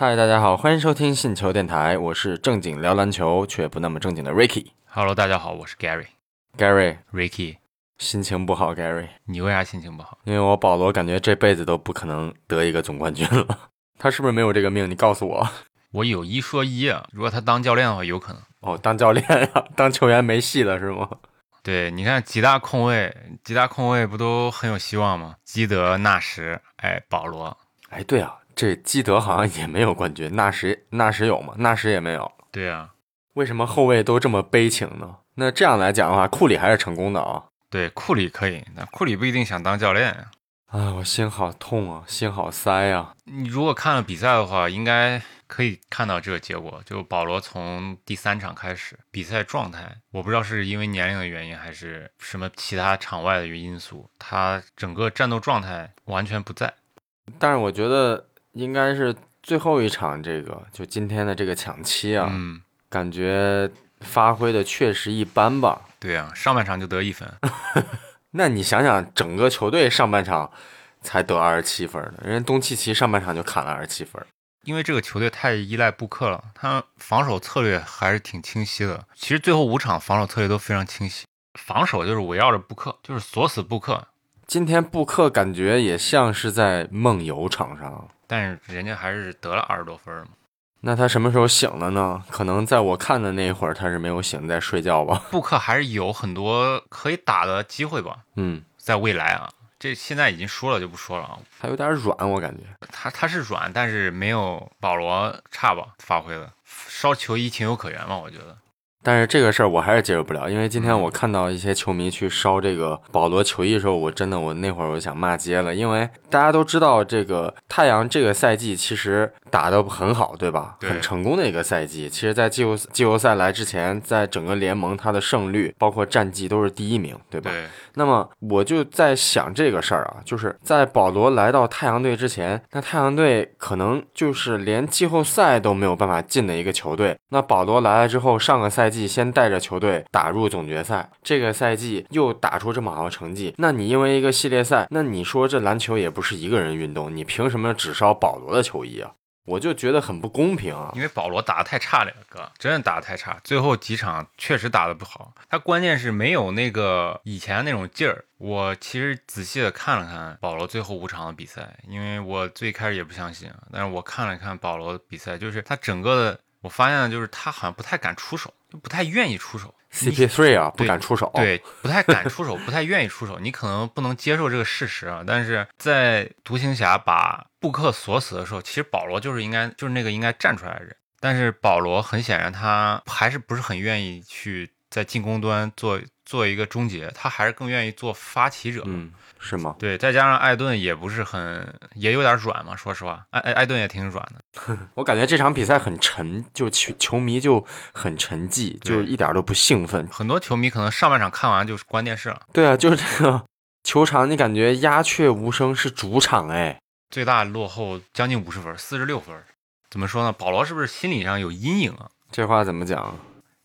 嗨，大家好，欢迎收听信球电台，我是正经聊篮球却不那么正经的 Ricky。Hello，大家好，我是 Gary Gary，Ricky。心情不好，Gary，你为啥心情不好？因为我保罗感觉这辈子都不可能得一个总冠军了。他是不是没有这个命？你告诉我。我有一说一啊，如果他当教练的话，有可能。哦，当教练呀、当球员没戏了是吗？对，你看几大控卫，几大控卫不都很有希望吗？基德、纳什，哎，保罗。哎，对啊，这基德好像也没有冠军，纳什纳什有吗？纳什也没有。对啊，为什么后卫都这么悲情呢？那这样来讲的话，库里还是成功的啊。对，库里可以，那库里不一定想当教练呀。啊，我心好痛啊，心好塞呀、你如果看了比赛的话，应该可以看到这个结果。就保罗从第三场开始，比赛状态，我不知道是因为年龄的原因，还是什么其他场外的因素，他整个战斗状态完全不在。但是我觉得应该是最后一场这个，就今天的这个抢七啊，嗯，感觉发挥的确实一般吧。对啊，上半场就得一分，那你想想，整个球队上半场才得二十七分呢，人家东契奇上半场就砍了二十七分。因为这个球队太依赖布克了，他防守策略还是挺清晰的。其实最后五场防守策略都非常清晰，防守就是围绕着布克，就是锁死布克。今天布克感觉也像是在梦游场上，但是人家还是得了二十多分嘛。那他什么时候醒了呢？可能在我看的那一会儿，他是没有醒，在睡觉吧。布克还是有很多可以打的机会吧，嗯，在未来啊，这现在已经说了就不说了啊。他有点软，我感觉。他他是软，但是没有保罗差吧，发挥的烧球衣情有可原嘛，我觉得。但是这个事儿我还是接受不了，因为今天我看到一些球迷去烧这个保罗球衣的时候，我真的我那会儿我想骂街了，因为大家都知道这个太阳这个赛季其实打得很好，对吧？对很成功的一个赛季。其实，在季后季后赛来之前，在整个联盟它的胜率包括战绩都是第一名，对吧？对，那么我就在想这个事儿啊，就是在保罗来到太阳队之前，那太阳队可能就是连季后赛都没有办法进的一个球队。那保罗来了之后，上个赛季先带着球队打入总决赛，这个赛季又打出这么好的成绩，那你因为一个系列赛，那你说这篮球也不是一个人运动，你凭什么只烧保罗的球衣啊？我就觉得很不公平啊！因为保罗打得太差了，哥，真的打得太差。最后几场确实打得不好，他关键是没有那个以前那种劲儿。我其实仔细的看了看保罗最后五场的比赛，因为我最开始也不相信啊，但是我看了看保罗的比赛，就是他整个的，我发现就是他好像不太敢出手，不太愿意出手。CP3 啊，不敢出手。，对，不太敢出手，不太愿意出手。你可能不能接受这个事实啊，但是在独行侠把布克锁死的时候，其实保罗就是应该就是那个应该站出来的人。但是保罗很显然他还是不是很愿意去在进攻端做做一个终结，他还是更愿意做发起者。嗯，是吗？对，再加上艾顿也不是很，也有点软嘛，说实话，艾艾艾顿也挺软的。我感觉这场比赛很沉，就球球迷就很沉寂，就一点都不兴奋。很多球迷可能上半场看完就是关电视了。对啊，就是这个球场，你感觉鸦雀无声，是主场哎。最大落后将近五十分，四十六分。怎么说呢？保罗是不是心理上有阴影啊？这话怎么讲？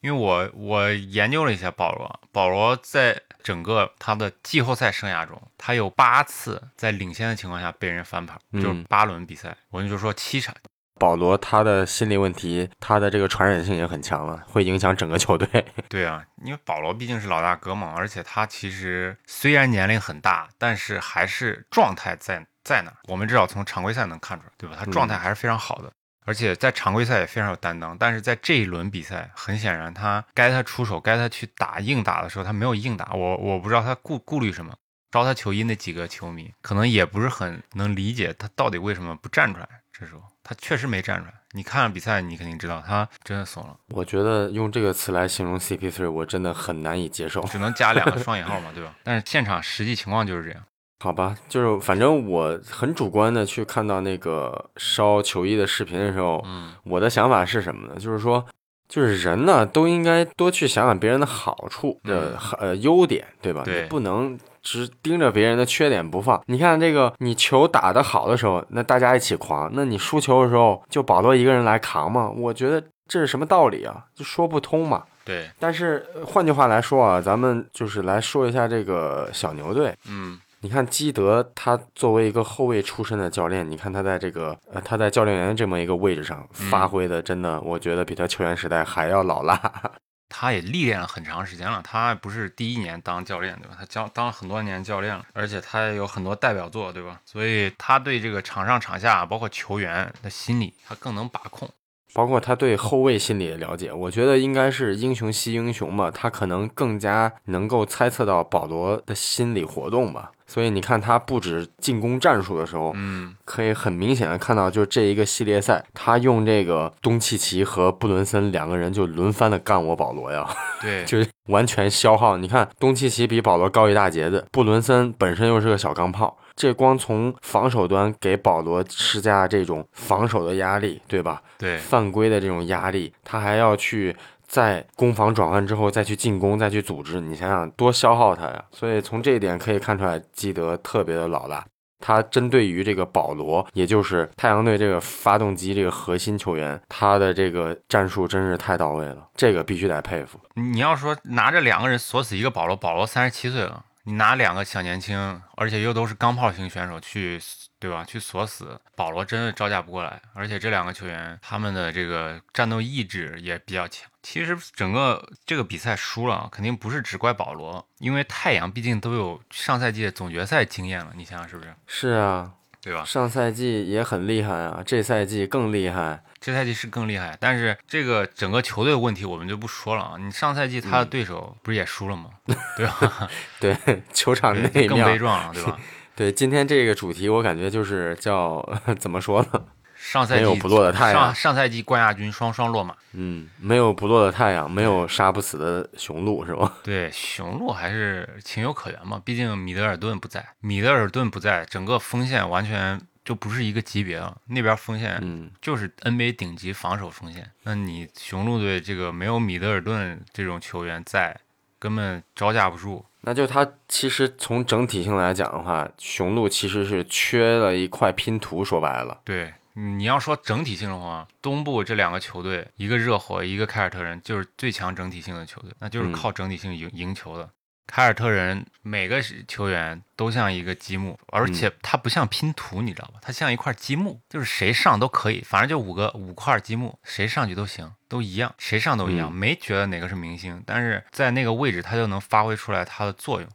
因为我我研究了一下保罗，保罗在整个他的季后赛生涯中，他有八次在领先的情况下被人翻盘，嗯就是八轮比赛，我们就说七场。保罗他的心理问题，他的这个传染性也很强了，会影响整个球队。对啊，因为保罗毕竟是老大哥嘛，而且他其实虽然年龄很大，但是还是状态在在那儿。我们至少从常规赛能看出来，对吧？他状态还是非常好的。而且在常规赛也非常有担当，但是在这一轮比赛，很显然他该他出手，该他去打硬打的时候，他没有硬打。我我不知道他顾顾虑什么。招他球衣那几个球迷可能也不是很能理解他到底为什么不站出来。这时候他确实没站出来。你看了比赛，你肯定知道他真的怂了，我觉得用这个词来形容 CP3，我真的很难以接受。只能加两个 双引号嘛，对吧？但是现场实际情况就是这样。好吧，就是反正我很主观的去看到那个烧球衣的视频的时候，嗯，我的想法是什么呢？就是说，就是人呢都应该多去想想别人的好处的、呃优点，对吧？对你不能只盯着别人的缺点不放。你看这个，你球打得好的时候，那大家一起狂；那你输球的时候，就保罗一个人来扛嘛？我觉得这是什么道理啊？就说不通嘛。对，但是呃换句话来说啊，咱们就是来说一下这个小牛队。嗯你看基德，他作为一个后卫出身的教练，你看他在这个呃他在教练员这么一个位置上发挥的，真的，我觉得比他球员时代还要老辣。他也历练了很长时间了，他不是第一年当教练对吧？他教当了很多年教练了，而且他也有很多代表作对吧？所以他对这个场上场下，包括球员的心理，他更能把控。包括他对后卫心理的了解，我觉得应该是英雄惜英雄嘛，他可能更加能够猜测到保罗的心理活动吧。所以你看他布置进攻战术的时候，嗯，可以很明显的看到，就这一个系列赛，他用这个东契奇和布伦森两个人就轮番的干我保罗呀，对，就完全消耗。你看东契奇比保罗高一大截子，布伦森本身又是个小钢炮。这光从防守端给保罗施加这种防守的压力，对吧？对，犯规的这种压力，他还要去在攻防转换之后再去进攻，再去组织，你想想多消耗他呀！所以从这一点可以看出来，基德特别的老辣。他针对于这个保罗，也就是太阳队这个发动机这个核心球员，他的这个战术真是太到位了，这个必须得佩服。你要说拿着两个人锁死一个保罗，保罗三十七岁了。你拿两个小年轻，而且又都是钢炮型选手去，对吧？去锁死保罗，真的招架不过来。而且这两个球员，他们的这个战斗意志也比较强。其实整个这个比赛输了，肯定不是只怪保罗，因为太阳毕竟都有上赛季的总决赛经验了。你想想是不是？是啊，对吧？上赛季也很厉害啊，这赛季更厉害。这赛季是更厉害，但是这个整个球队的问题我们就不说了啊。你上赛季他的对手不是也输了吗？对吧？对，球场内面更悲壮了，对吧？对，今天这个主题我感觉就是叫 怎么说呢？上赛季没有不落的太阳，上上赛季冠亚军双双落马。嗯，没有不落的太阳，没有杀不死的雄鹿，是吧？对，雄鹿还是情有可原嘛，毕竟米德尔顿不在，米德尔顿不在，整个锋线完全。就不是一个级别了，那边锋线就是 NBA 顶级防守锋线。那你雄鹿队这个没有米德尔顿这种球员在，根本招架不住。那就他其实从整体性来讲的话，雄鹿其实是缺了一块拼图。说白了，对，你要说整体性的话，东部这两个球队，一个热火，一个凯尔特人，就是最强整体性的球队，那就是靠整体性赢赢球的。凯尔特人每个球员都像一个积木，而且它不像拼图，你知道吧？它像一块积木，就是谁上都可以，反正就五个五块积木，谁上去都行，都一样，谁上都一样，没觉得哪个是明星，但是在那个位置，他就能发挥出来它的作用。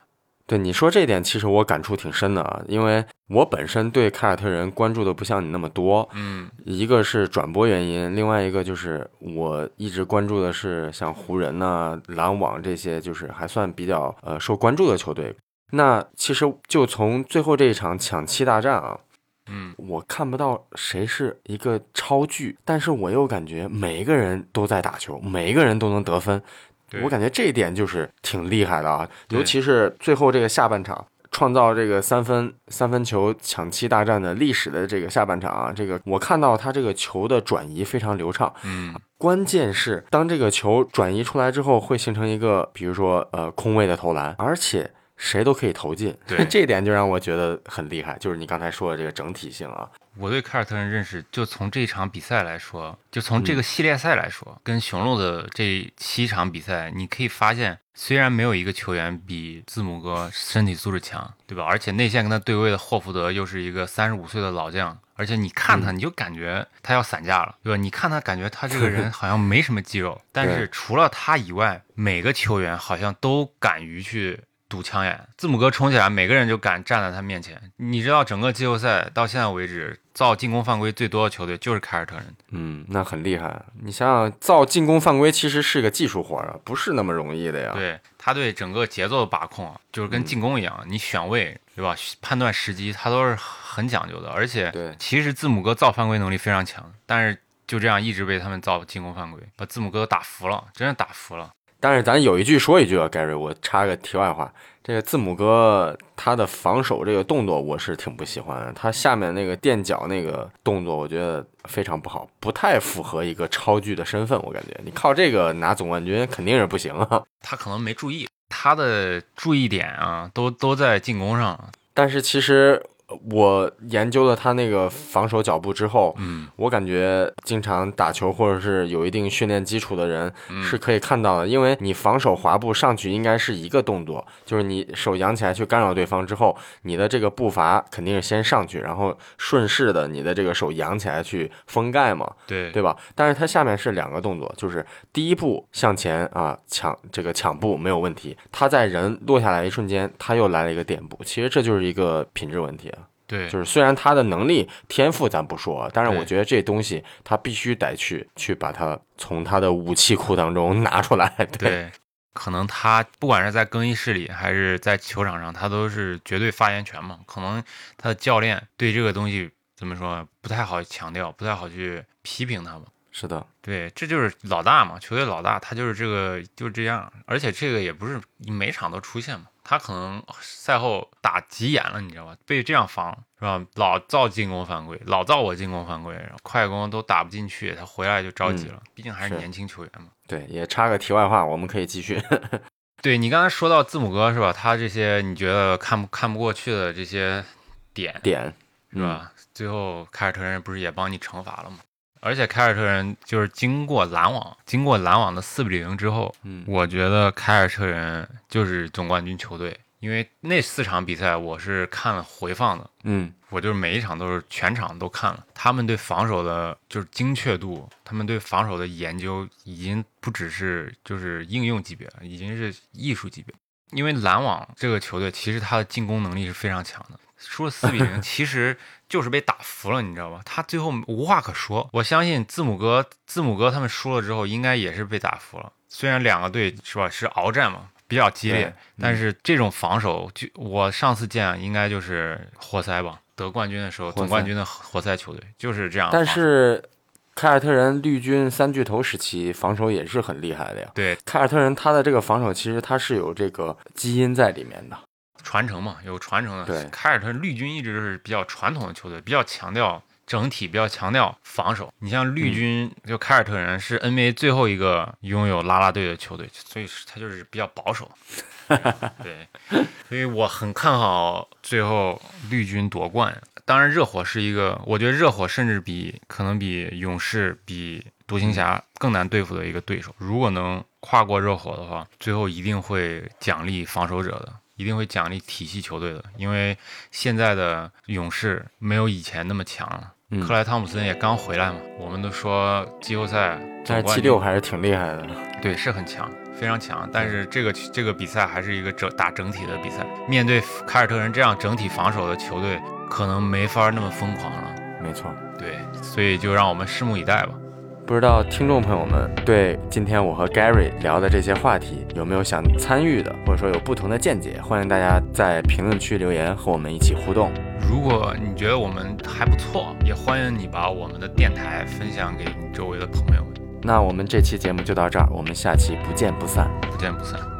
对你说这点，其实我感触挺深的啊，因为我本身对凯尔特人关注的不像你那么多，嗯，一个是转播原因，另外一个就是我一直关注的是像湖人呐、篮网这些，就是还算比较呃受关注的球队。那其实就从最后这一场抢七大战啊，嗯，我看不到谁是一个超巨，但是我又感觉每一个人都在打球，每一个人都能得分。我感觉这一点就是挺厉害的啊，尤其是最后这个下半场创造这个三分三分球抢七大战的历史的这个下半场啊，这个我看到他这个球的转移非常流畅，嗯，关键是当这个球转移出来之后，会形成一个比如说呃空位的投篮，而且谁都可以投进，对，这一点就让我觉得很厉害，就是你刚才说的这个整体性啊。我对凯尔特人认识，就从这场比赛来说，就从这个系列赛来说，跟雄鹿的这七场比赛，你可以发现，虽然没有一个球员比字母哥身体素质强，对吧？而且内线跟他对位的霍福德又是一个三十五岁的老将，而且你看他，你就感觉他要散架了，对吧？你看他，感觉他这个人 好像没什么肌肉，但是除了他以外，每个球员好像都敢于去。堵枪眼，字母哥冲起来，每个人就敢站在他面前。你知道，整个季后赛到现在为止，造进攻犯规最多的球队就是凯尔特人。嗯，那很厉害。你想想，造进攻犯规其实是个技术活啊，不是那么容易的呀。对他对整个节奏的把控，就是跟进攻一样，你选位对吧？判断时机，他都是很讲究的。而且，对，其实字母哥造犯规能力非常强，但是就这样一直被他们造进攻犯规，把字母哥打服了，真是打服了。但是咱有一句说一句啊，盖瑞，我插个题外话，这个字母哥他的防守这个动作我是挺不喜欢的，他下面那个垫脚那个动作，我觉得非常不好，不太符合一个超巨的身份，我感觉你靠这个拿总冠军肯定是不行啊。他可能没注意，他的注意点啊，都都在进攻上。但是其实我研究了他那个防守脚步之后，嗯，我感觉经常打球或者是有一定训练基础的人嗯是可以看到的，因为你防守滑步上去应该是一个动作，就是你手扬起来去干扰对方之后，你的这个步伐肯定是先上去，然后顺势的你的这个手扬起来去封盖嘛，对对吧？但是它下面是两个动作，就是第一步向前啊抢这个抢步没有问题，他在人落下来一瞬间，他又来了一个垫步，其实这就是一个品质问题啊。对，就是虽然他的能力天赋咱不说，但是我觉得这东西他必须得去去把它从他的武器库当中 拿出来。对，对，可能他不管是在更衣室里还是在球场上，他都是绝对发言权嘛。可能他的教练对这个东西怎么说不太好强调，不太好去批评他嘛。是的，对，这就是老大嘛，球队老大，他就是这个就是这样，而且这个也不是每场都出现嘛，他可能赛后打急眼了，你知道吧？被这样防是吧？老造进攻犯规，老造我进攻犯规，然后快攻都打不进去，他回来就着急了，毕竟还是是年轻球员嘛。对，也插个题外话，我们可以继续。对你刚才说到字母哥是吧？他这些你觉得看不看不过去的这些点点是吧？最后凯尔特人不是也帮你惩罚了吗？而且凯尔特人就是经过篮网，经过篮网的四比零之后，嗯我觉得凯尔特人就是总冠军球队，因为那四场比赛我是看了回放的，嗯我就是每一场都是全场都看了，他们对防守的就是精确度，他们对防守的研究已经不只是就是应用级别了，已经是艺术级别。因为篮网这个球队其实他的进攻能力是非常强的，输了四比零，其实就是被打服了，你知道吗？他最后无话可说。我相信字母哥，字母哥他们输了之后，应该也是被打服了。虽然两个队是吧是鏖战嘛，比较激烈对，但是这种防守，就我上次见应该就是活塞吧，得冠军的时候，总冠军的活塞球队就是这样。但是凯尔特人绿军三巨头时期防守也是很厉害的呀。对凯尔特人他的这个防守其实他是有这个基因在里面的。传承嘛，有传承的。对凯尔特人绿军一直是比较传统的球队，比较强调整体，比较强调防守。你像绿军，就凯尔特人是 NBA 最后一个拥有啦啦队的球队，所以他就是比较保守。对，所以我很看好最后绿军夺冠。当然，热火是一个，我觉得热火甚至比可能比勇士、比独行侠更难对付的一个对手。如果能跨过热火的话，最后一定会奖励防守者的，一定会奖励体系球队的，因为现在的勇士没有以前那么强了。嗯克莱汤普森也刚回来嘛，我们都说季后赛但是七六还是挺厉害的。对，是很强，非常强。但是这个这个比赛还是一个整打整体的比赛，面对凯尔特人这样整体防守的球队，可能没法那么疯狂了。没错。对，所以就让我们拭目以待吧。不知道听众朋友们对今天我和 Gary 聊的这些话题有没有想参与的，或者说有不同的见解？欢迎大家在评论区留言和我们一起互动。如果你觉得我们还不错，也欢迎你把我们的电台分享给你周围的朋友们。那我们这期节目就到这儿，我们下期不见不散。不见不散。